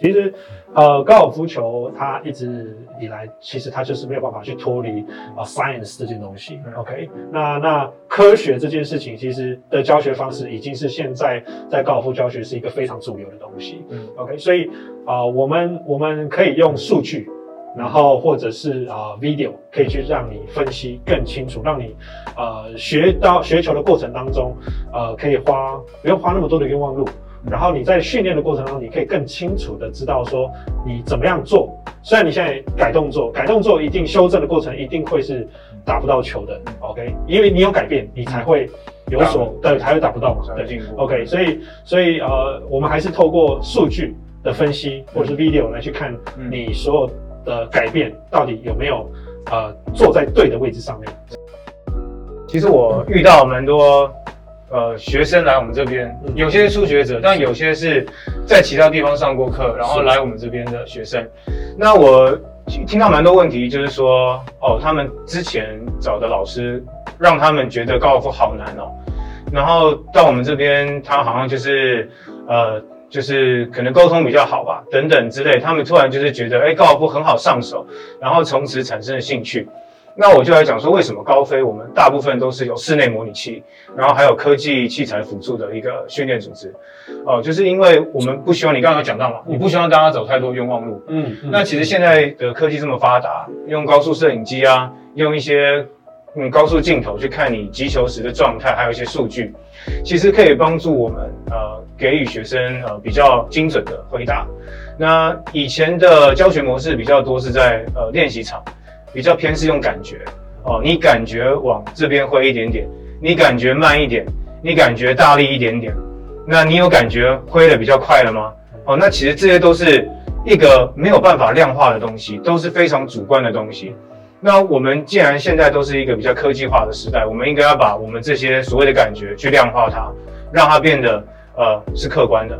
其实，呃，高尔夫球它一直以来，其实它就是没有办法去脱离啊 science 这件东西。OK，那那科学这件事情，其实的教学方式已经是现在在高尔夫教学是一个非常主流的东西。嗯，OK，所以啊，我们我们可以用数据。然后或者是啊，video 可以去让你分析更清楚，让你呃学到学球的过程当中，呃可以花不用花那么多的冤枉路。然后你在训练的过程中，你可以更清楚的知道说你怎么样做。虽然你现在改动作，改动作一定修正的过程一定会是打不到球的，OK？因为你有改变，你才会有所对，才会打不到嘛，对，OK？所以所以呃，我们还是透过数据的分析或者是 video 来去看你所有。的改变到底有没有呃坐在对的位置上面？其实我遇到蛮多呃学生来我们这边，有些是初学者，但有些是在其他地方上过课，然后来我们这边的学生。那我听到蛮多问题，就是说哦，他们之前找的老师让他们觉得高尔夫好难哦，然后到我们这边，他好像就是呃。就是可能沟通比较好吧，等等之类，他们突然就是觉得，哎，高尔夫很好上手，然后从此产生了兴趣。那我就来讲说，为什么高飞我们大部分都是有室内模拟器，然后还有科技器材辅助的一个训练组织。哦，就是因为我们不希望你刚刚讲到嘛，你不希望大家走太多冤枉路。嗯，那其实现在的科技这么发达，用高速摄影机啊，用一些。嗯高速镜头去看你击球时的状态，还有一些数据，其实可以帮助我们呃给予学生呃比较精准的回答。那以前的教学模式比较多是在呃练习场，比较偏是用感觉哦，你感觉往这边挥一点点，你感觉慢一点，你感觉大力一点点，那你有感觉挥的比较快了吗？哦，那其实这些都是一个没有办法量化的东西，都是非常主观的东西。那我们既然现在都是一个比较科技化的时代，我们应该要把我们这些所谓的感觉去量化它，让它变得呃是客观的。